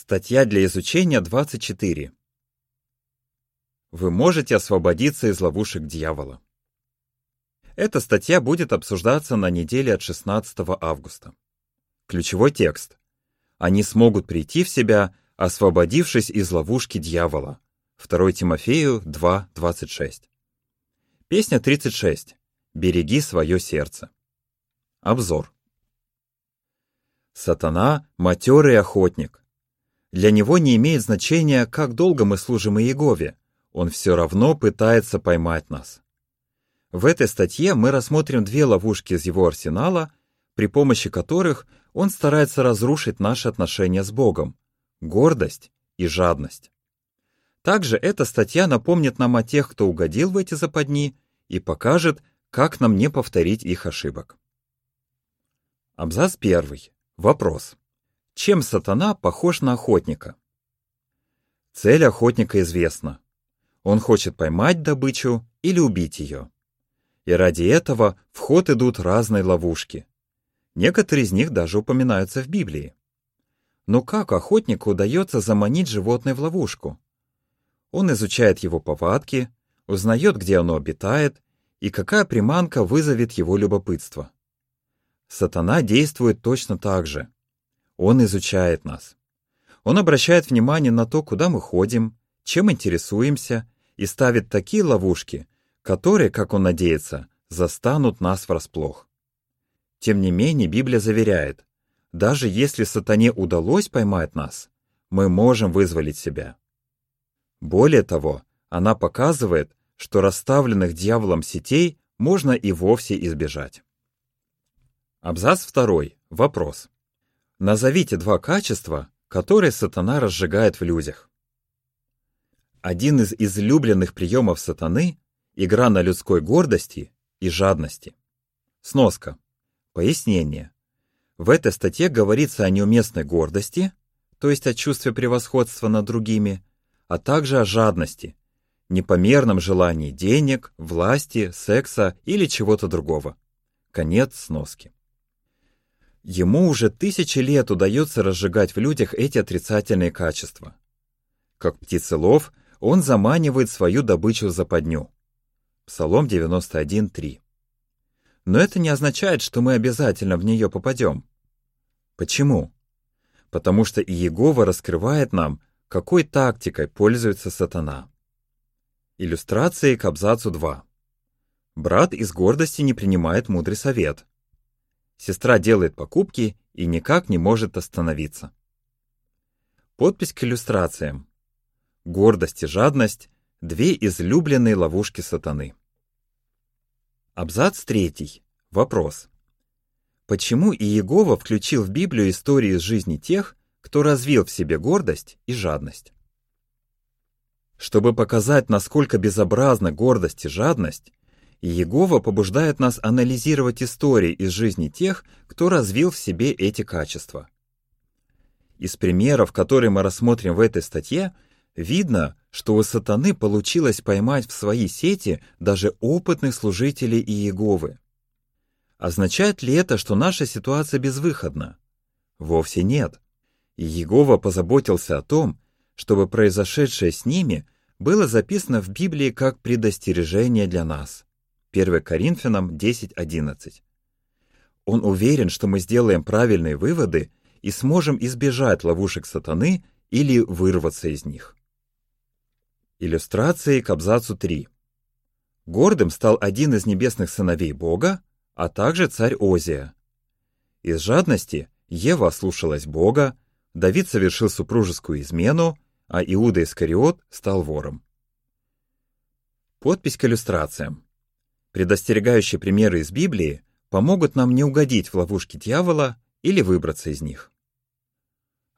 Статья для изучения 24. Вы можете освободиться из ловушек дьявола. Эта статья будет обсуждаться на неделе от 16 августа. Ключевой текст. Они смогут прийти в себя, освободившись из ловушки дьявола. 2 Тимофею 2.26. Песня 36. Береги свое сердце. Обзор. Сатана – матерый охотник. Для него не имеет значения, как долго мы служим Иегове, он все равно пытается поймать нас. В этой статье мы рассмотрим две ловушки из его арсенала, при помощи которых он старается разрушить наши отношения с Богом – гордость и жадность. Также эта статья напомнит нам о тех, кто угодил в эти западни, и покажет, как нам не повторить их ошибок. Абзац первый. Вопрос. Чем сатана похож на охотника? Цель охотника известна. Он хочет поймать добычу или убить ее. И ради этого в ход идут разные ловушки. Некоторые из них даже упоминаются в Библии. Но как охотнику удается заманить животное в ловушку? Он изучает его повадки, узнает, где оно обитает и какая приманка вызовет его любопытство. Сатана действует точно так же. Он изучает нас. Он обращает внимание на то, куда мы ходим, чем интересуемся, и ставит такие ловушки, которые, как он надеется, застанут нас врасплох. Тем не менее, Библия заверяет, даже если сатане удалось поймать нас, мы можем вызволить себя. Более того, она показывает, что расставленных дьяволом сетей можно и вовсе избежать. Абзац второй. Вопрос. Назовите два качества, которые сатана разжигает в людях. Один из излюбленных приемов сатаны – игра на людской гордости и жадности. Сноска. Пояснение. В этой статье говорится о неуместной гордости, то есть о чувстве превосходства над другими, а также о жадности, непомерном желании денег, власти, секса или чего-то другого. Конец сноски. Ему уже тысячи лет удается разжигать в людях эти отрицательные качества. Как птицелов, он заманивает свою добычу в западню. Псалом 91.3. Но это не означает, что мы обязательно в нее попадем. Почему? Потому что Иегова раскрывает нам, какой тактикой пользуется сатана. Иллюстрации к абзацу 2. Брат из гордости не принимает мудрый совет. Сестра делает покупки и никак не может остановиться. Подпись к иллюстрациям. Гордость и жадность – две излюбленные ловушки сатаны. Абзац третий. Вопрос. Почему Иегова включил в Библию истории из жизни тех, кто развил в себе гордость и жадность? Чтобы показать, насколько безобразна гордость и жадность, Иегова побуждает нас анализировать истории из жизни тех, кто развил в себе эти качества. Из примеров, которые мы рассмотрим в этой статье, видно, что у сатаны получилось поймать в свои сети даже опытных служителей Иеговы. Означает ли это, что наша ситуация безвыходна? Вовсе нет. Иегова позаботился о том, чтобы произошедшее с ними было записано в Библии как предостережение для нас. 1 Коринфянам 10.11. Он уверен, что мы сделаем правильные выводы и сможем избежать ловушек сатаны или вырваться из них. Иллюстрации к абзацу 3. Гордым стал один из небесных сыновей Бога, а также царь Озия. Из жадности Ева ослушалась Бога, Давид совершил супружескую измену, а Иуда Искариот стал вором. Подпись к иллюстрациям. Предостерегающие примеры из Библии помогут нам не угодить в ловушки дьявола или выбраться из них.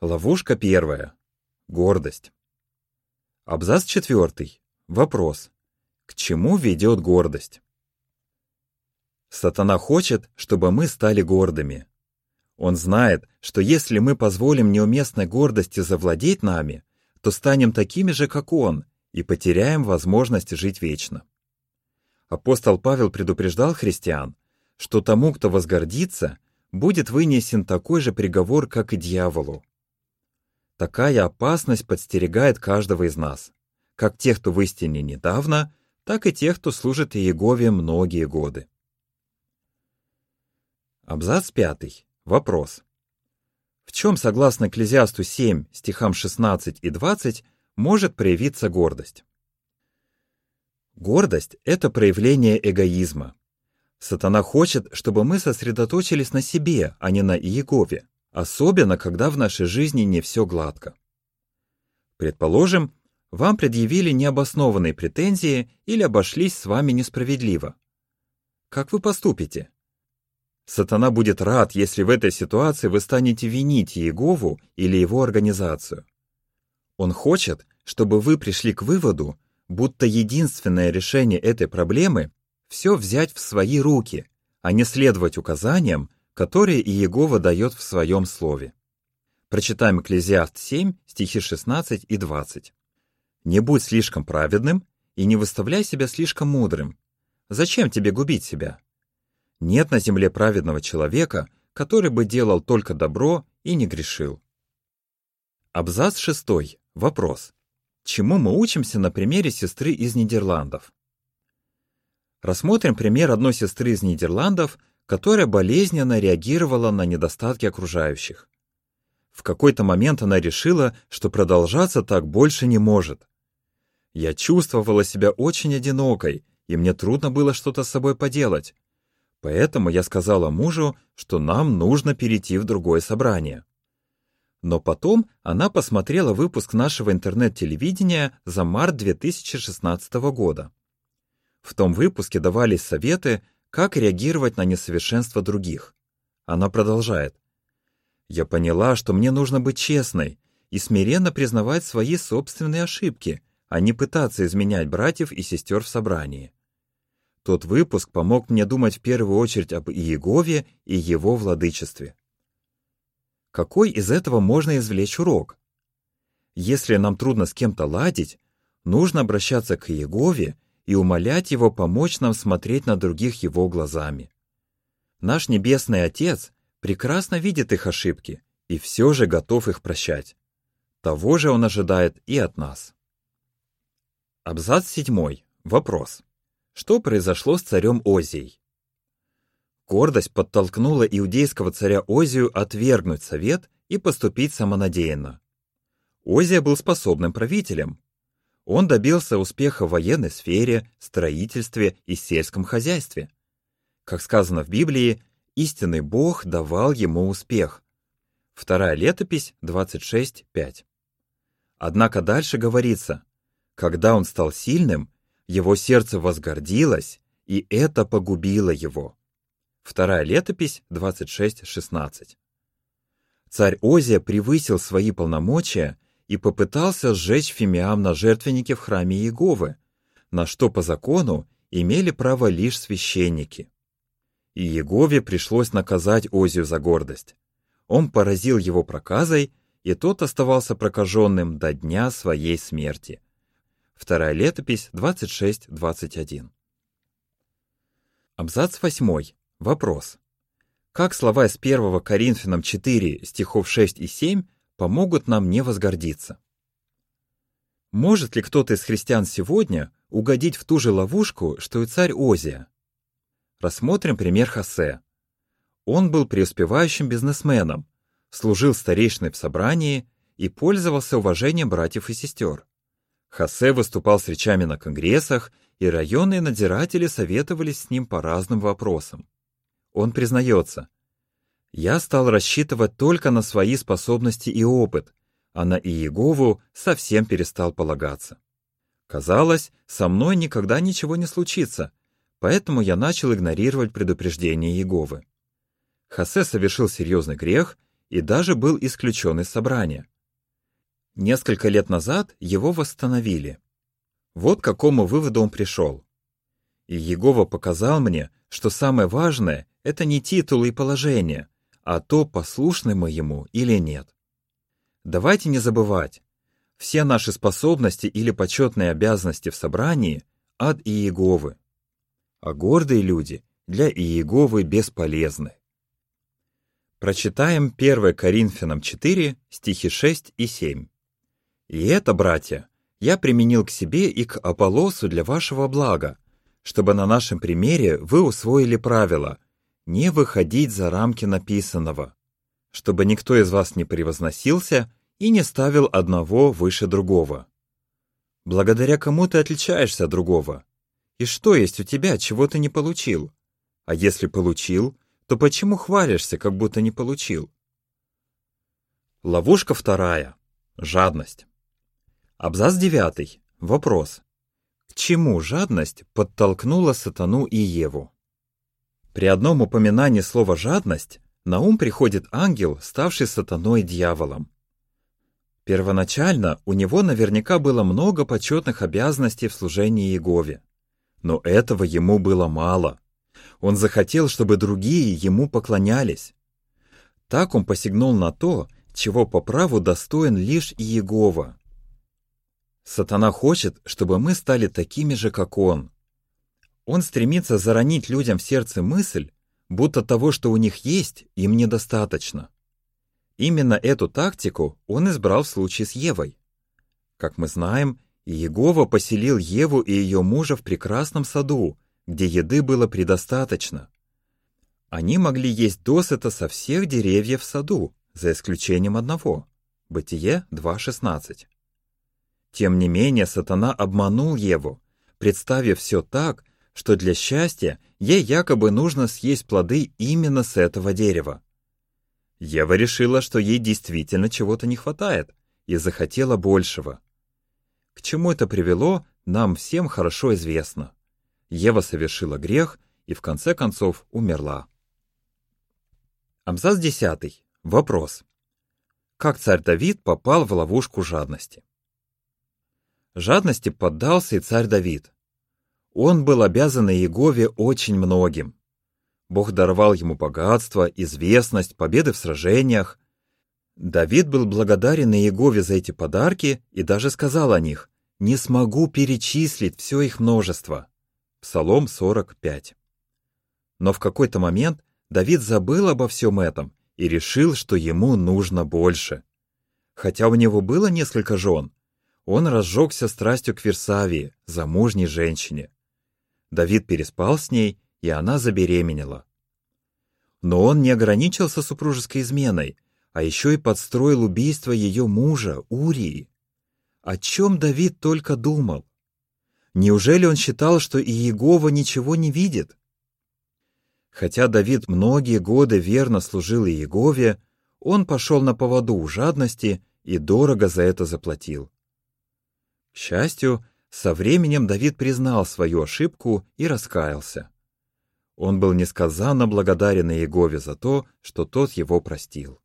Ловушка первая. Гордость. Абзац четвертый. Вопрос. К чему ведет гордость? Сатана хочет, чтобы мы стали гордыми. Он знает, что если мы позволим неуместной гордости завладеть нами, то станем такими же, как он, и потеряем возможность жить вечно. Апостол Павел предупреждал христиан, что тому, кто возгордится, будет вынесен такой же приговор, как и дьяволу. Такая опасность подстерегает каждого из нас, как тех, кто в истине недавно, так и тех, кто служит Иегове многие годы. Абзац пятый. Вопрос. В чем, согласно Экклезиасту 7, стихам 16 и 20, может проявиться гордость? Гордость – это проявление эгоизма. Сатана хочет, чтобы мы сосредоточились на себе, а не на Иегове, особенно когда в нашей жизни не все гладко. Предположим, вам предъявили необоснованные претензии или обошлись с вами несправедливо. Как вы поступите? Сатана будет рад, если в этой ситуации вы станете винить Иегову или его организацию. Он хочет, чтобы вы пришли к выводу, будто единственное решение этой проблемы – все взять в свои руки, а не следовать указаниям, которые Иегова дает в своем слове. Прочитаем Экклезиаст 7, стихи 16 и 20. «Не будь слишком праведным и не выставляй себя слишком мудрым. Зачем тебе губить себя? Нет на земле праведного человека, который бы делал только добро и не грешил». Абзац 6. Вопрос. Чему мы учимся на примере сестры из Нидерландов? Рассмотрим пример одной сестры из Нидерландов, которая болезненно реагировала на недостатки окружающих. В какой-то момент она решила, что продолжаться так больше не может. Я чувствовала себя очень одинокой, и мне трудно было что-то с собой поделать. Поэтому я сказала мужу, что нам нужно перейти в другое собрание. Но потом она посмотрела выпуск нашего интернет-телевидения за март 2016 года. В том выпуске давались советы, как реагировать на несовершенство других. Она продолжает. «Я поняла, что мне нужно быть честной и смиренно признавать свои собственные ошибки, а не пытаться изменять братьев и сестер в собрании. Тот выпуск помог мне думать в первую очередь об Иегове и его владычестве. Какой из этого можно извлечь урок? Если нам трудно с кем-то ладить, нужно обращаться к Иегове и умолять его помочь нам смотреть на других его глазами. Наш Небесный Отец прекрасно видит их ошибки и все же готов их прощать. Того же он ожидает и от нас. Абзац 7. Вопрос. Что произошло с царем Озией? Гордость подтолкнула иудейского царя Озию отвергнуть совет и поступить самонадеянно. Озия был способным правителем. Он добился успеха в военной сфере, строительстве и сельском хозяйстве. Как сказано в Библии, истинный Бог давал ему успех. Вторая летопись 26.5. Однако дальше говорится, когда он стал сильным, его сердце возгордилось, и это погубило его. Вторая летопись 26.16. Царь Озия превысил свои полномочия и попытался сжечь фимиам на жертвеннике в храме Иеговы, на что по закону имели право лишь священники. И Иегове пришлось наказать Озию за гордость. Он поразил его проказой, и тот оставался прокаженным до дня своей смерти. Вторая летопись 26.21. Абзац 8. Вопрос. Как слова из 1 Коринфянам 4, стихов 6 и 7 помогут нам не возгордиться? Может ли кто-то из христиан сегодня угодить в ту же ловушку, что и царь Озия? Рассмотрим пример Хосе. Он был преуспевающим бизнесменом, служил старейшиной в собрании и пользовался уважением братьев и сестер. Хосе выступал с речами на конгрессах, и районные надзиратели советовались с ним по разным вопросам. Он признается, «Я стал рассчитывать только на свои способности и опыт, а на Иегову совсем перестал полагаться. Казалось, со мной никогда ничего не случится, поэтому я начал игнорировать предупреждения Иеговы. Хосе совершил серьезный грех и даже был исключен из собрания. Несколько лет назад его восстановили. Вот к какому выводу он пришел. И Егова показал мне, что самое важное это не титул и положение, а то, послушны мы ему или нет. Давайте не забывать, все наши способности или почетные обязанности в собрании от Иеговы. А гордые люди для Иеговы бесполезны. Прочитаем 1 Коринфянам 4, стихи 6 и 7. «И это, братья, я применил к себе и к Аполлосу для вашего блага, чтобы на нашем примере вы усвоили правило не выходить за рамки написанного, чтобы никто из вас не превозносился и не ставил одного выше другого. Благодаря кому ты отличаешься от другого? И что есть у тебя, чего ты не получил? А если получил, то почему хвалишься, как будто не получил? Ловушка вторая. Жадность. Абзац девятый. Вопрос. К чему жадность подтолкнула сатану и Еву? При одном упоминании слова «жадность» на ум приходит ангел, ставший сатаной дьяволом. Первоначально у него наверняка было много почетных обязанностей в служении Иегове. Но этого ему было мало. Он захотел, чтобы другие ему поклонялись. Так он посягнул на то, чего по праву достоин лишь Иегова. Сатана хочет, чтобы мы стали такими же, как он. Он стремится заронить людям в сердце мысль, будто того, что у них есть, им недостаточно. Именно эту тактику он избрал в случае с Евой. Как мы знаем, Иегова поселил Еву и ее мужа в прекрасном саду, где еды было предостаточно. Они могли есть досыта со всех деревьев в саду, за исключением одного. Бытие 2.16. Тем не менее, сатана обманул Еву, представив все так, что для счастья ей якобы нужно съесть плоды именно с этого дерева. Ева решила, что ей действительно чего-то не хватает, и захотела большего. К чему это привело, нам всем хорошо известно. Ева совершила грех и в конце концов умерла. Абзац 10. Вопрос. Как царь Давид попал в ловушку жадности? Жадности поддался и царь Давид. Он был обязан Иегове очень многим. Бог даровал ему богатство, известность, победы в сражениях. Давид был благодарен Иегове за эти подарки и даже сказал о них «Не смогу перечислить все их множество». Псалом 45. Но в какой-то момент Давид забыл обо всем этом и решил, что ему нужно больше. Хотя у него было несколько жен, он разжегся страстью к Версавии, замужней женщине. Давид переспал с ней, и она забеременела. Но он не ограничился супружеской изменой, а еще и подстроил убийство ее мужа, Урии. О чем Давид только думал? Неужели он считал, что Иегова ничего не видит? Хотя Давид многие годы верно служил Иегове, он пошел на поводу у жадности и дорого за это заплатил. К счастью, со временем Давид признал свою ошибку и раскаялся. Он был несказанно благодарен Иегове за то, что тот его простил.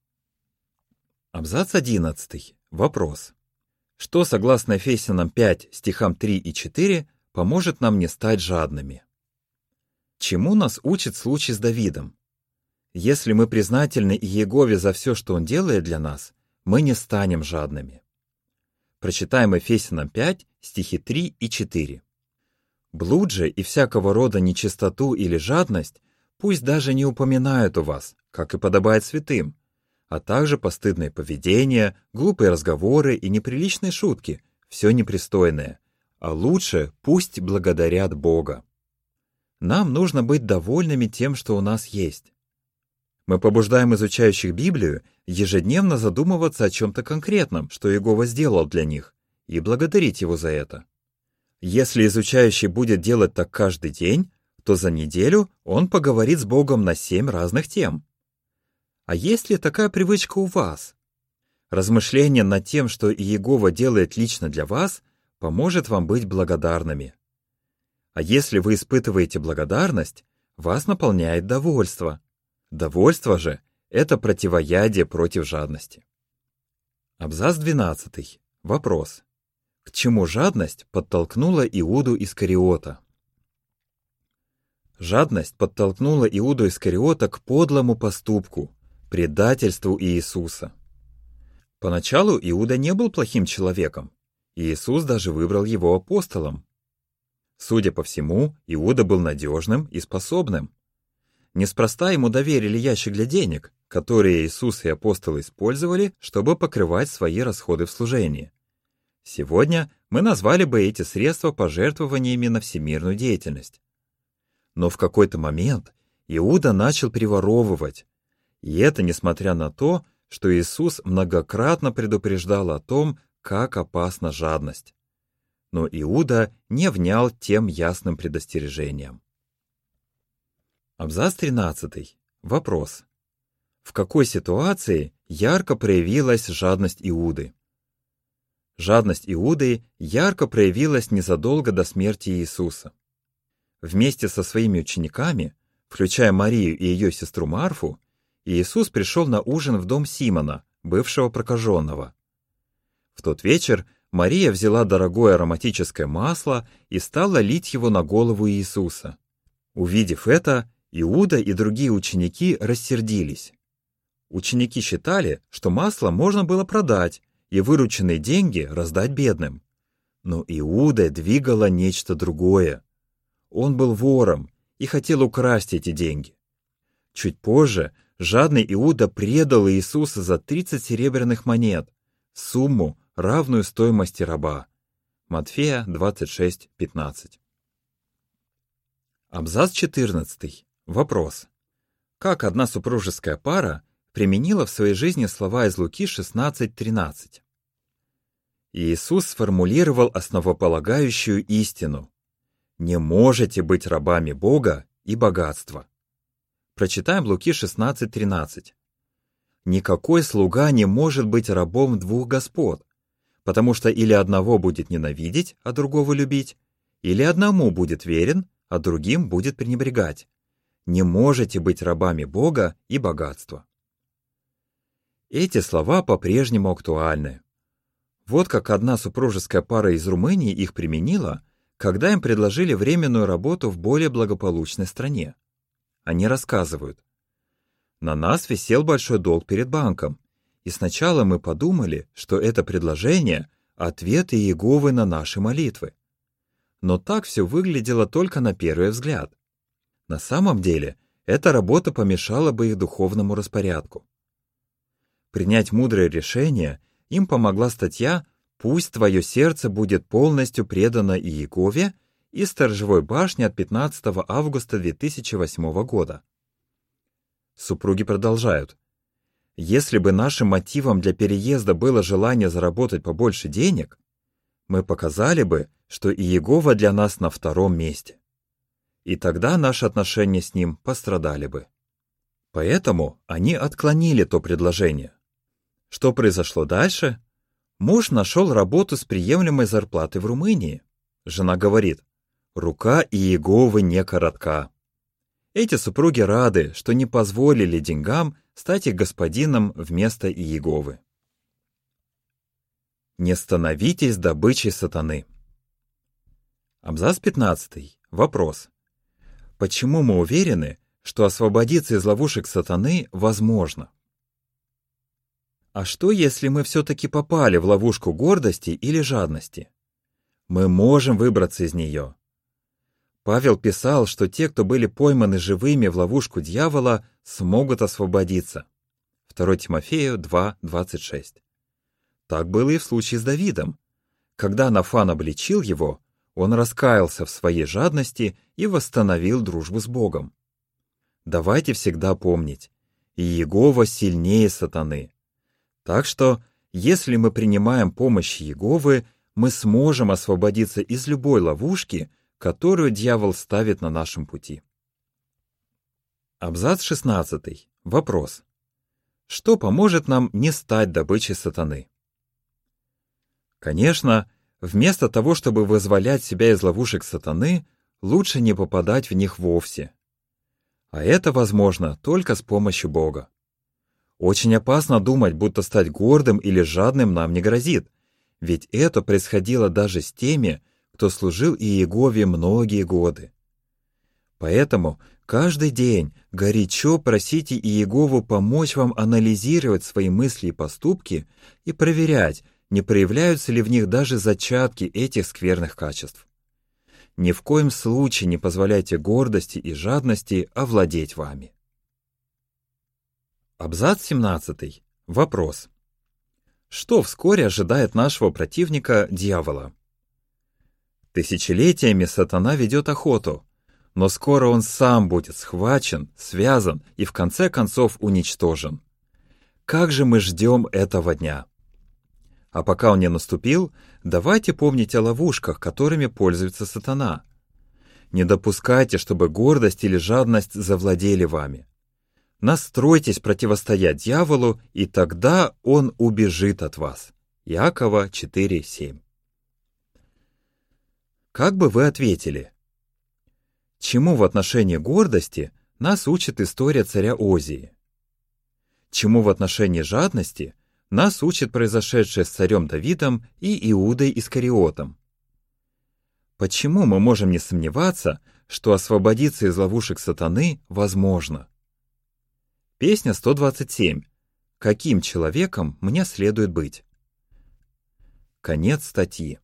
Абзац 11. Вопрос. Что, согласно Ефесянам 5, стихам 3 и 4, поможет нам не стать жадными? Чему нас учит случай с Давидом? Если мы признательны Иегове за все, что Он делает для нас, мы не станем жадными. Прочитаем Ефесянам 5, стихи 3 и 4. «Блуд же и всякого рода нечистоту или жадность пусть даже не упоминают у вас, как и подобает святым, а также постыдное поведение, глупые разговоры и неприличные шутки, все непристойное, а лучше пусть благодарят Бога. Нам нужно быть довольными тем, что у нас есть. Мы побуждаем изучающих Библию ежедневно задумываться о чем-то конкретном, что Иегова сделал для них, и благодарить его за это. Если изучающий будет делать так каждый день, то за неделю он поговорит с Богом на семь разных тем. А есть ли такая привычка у вас? Размышление над тем, что Иегова делает лично для вас, поможет вам быть благодарными. А если вы испытываете благодарность, вас наполняет довольство. Довольство же – это противоядие против жадности. Абзац 12. Вопрос. К чему жадность подтолкнула Иуду Искариота? Жадность подтолкнула Иуду Искариота к подлому поступку, предательству Иисуса. Поначалу Иуда не был плохим человеком, Иисус даже выбрал его апостолом. Судя по всему, Иуда был надежным и способным. Неспроста ему доверили ящик для денег, которые Иисус и апостолы использовали, чтобы покрывать свои расходы в служении. Сегодня мы назвали бы эти средства пожертвованиями на всемирную деятельность. Но в какой-то момент Иуда начал приворовывать, и это несмотря на то, что Иисус многократно предупреждал о том, как опасна жадность. Но Иуда не внял тем ясным предостережениям. Абзац 13. Вопрос. В какой ситуации ярко проявилась жадность Иуды? Жадность Иуды ярко проявилась незадолго до смерти Иисуса. Вместе со своими учениками, включая Марию и ее сестру Марфу, Иисус пришел на ужин в дом Симона, бывшего прокаженного. В тот вечер Мария взяла дорогое ароматическое масло и стала лить его на голову Иисуса. Увидев это, Иуда и другие ученики рассердились. Ученики считали, что масло можно было продать и вырученные деньги раздать бедным. Но Иуда двигало нечто другое. Он был вором и хотел украсть эти деньги. Чуть позже жадный Иуда предал Иисуса за 30 серебряных монет, сумму, равную стоимости раба. Матфея 26:15. Абзац 14. Вопрос. Как одна супружеская пара применила в своей жизни слова из Луки 16.13? Иисус сформулировал основополагающую истину. «Не можете быть рабами Бога и богатства». Прочитаем Луки 16.13. «Никакой слуга не может быть рабом двух господ, потому что или одного будет ненавидеть, а другого любить, или одному будет верен, а другим будет пренебрегать не можете быть рабами Бога и богатства. Эти слова по-прежнему актуальны. Вот как одна супружеская пара из Румынии их применила, когда им предложили временную работу в более благополучной стране. Они рассказывают. На нас висел большой долг перед банком, и сначала мы подумали, что это предложение — ответ Иеговы на наши молитвы. Но так все выглядело только на первый взгляд. На самом деле, эта работа помешала бы их духовному распорядку. Принять мудрое решение им помогла статья «Пусть твое сердце будет полностью предано Иегове» из сторожевой башни от 15 августа 2008 года. Супруги продолжают. Если бы нашим мотивом для переезда было желание заработать побольше денег, мы показали бы, что Иегова для нас на втором месте и тогда наши отношения с ним пострадали бы. Поэтому они отклонили то предложение. Что произошло дальше? Муж нашел работу с приемлемой зарплатой в Румынии. Жена говорит, рука Иеговы не коротка. Эти супруги рады, что не позволили деньгам стать их господином вместо Иеговы. Не становитесь добычей сатаны. Абзац 15. Вопрос. Почему мы уверены, что освободиться из ловушек сатаны возможно? А что, если мы все-таки попали в ловушку гордости или жадности? Мы можем выбраться из нее. Павел писал, что те, кто были пойманы живыми в ловушку дьявола, смогут освободиться. 2 Тимофею 2.26. Так было и в случае с Давидом. Когда Нафан обличил его, он раскаялся в своей жадности и восстановил дружбу с Богом. Давайте всегда помнить, Иегова сильнее сатаны. Так что, если мы принимаем помощь Иеговы, мы сможем освободиться из любой ловушки, которую дьявол ставит на нашем пути. Абзац 16. Вопрос. Что поможет нам не стать добычей сатаны? Конечно, Вместо того, чтобы вызволять себя из ловушек сатаны, лучше не попадать в них вовсе. А это возможно только с помощью Бога. Очень опасно думать, будто стать гордым или жадным нам не грозит, ведь это происходило даже с теми, кто служил Иегове многие годы. Поэтому каждый день горячо просите Иегову помочь вам анализировать свои мысли и поступки и проверять, не проявляются ли в них даже зачатки этих скверных качеств. Ни в коем случае не позволяйте гордости и жадности овладеть вами. Абзац 17. Вопрос. Что вскоре ожидает нашего противника, дьявола? Тысячелетиями сатана ведет охоту, но скоро он сам будет схвачен, связан и в конце концов уничтожен. Как же мы ждем этого дня? А пока он не наступил, давайте помнить о ловушках, которыми пользуется сатана. Не допускайте, чтобы гордость или жадность завладели вами. Настройтесь противостоять дьяволу, и тогда он убежит от вас. Иакова 4.7 Как бы вы ответили? Чему в отношении гордости нас учит история царя Озии? Чему в отношении жадности нас учит произошедшее с царем Давидом и Иудой Искариотом? Почему мы можем не сомневаться, что освободиться из ловушек сатаны возможно? Песня 127. Каким человеком мне следует быть? Конец статьи.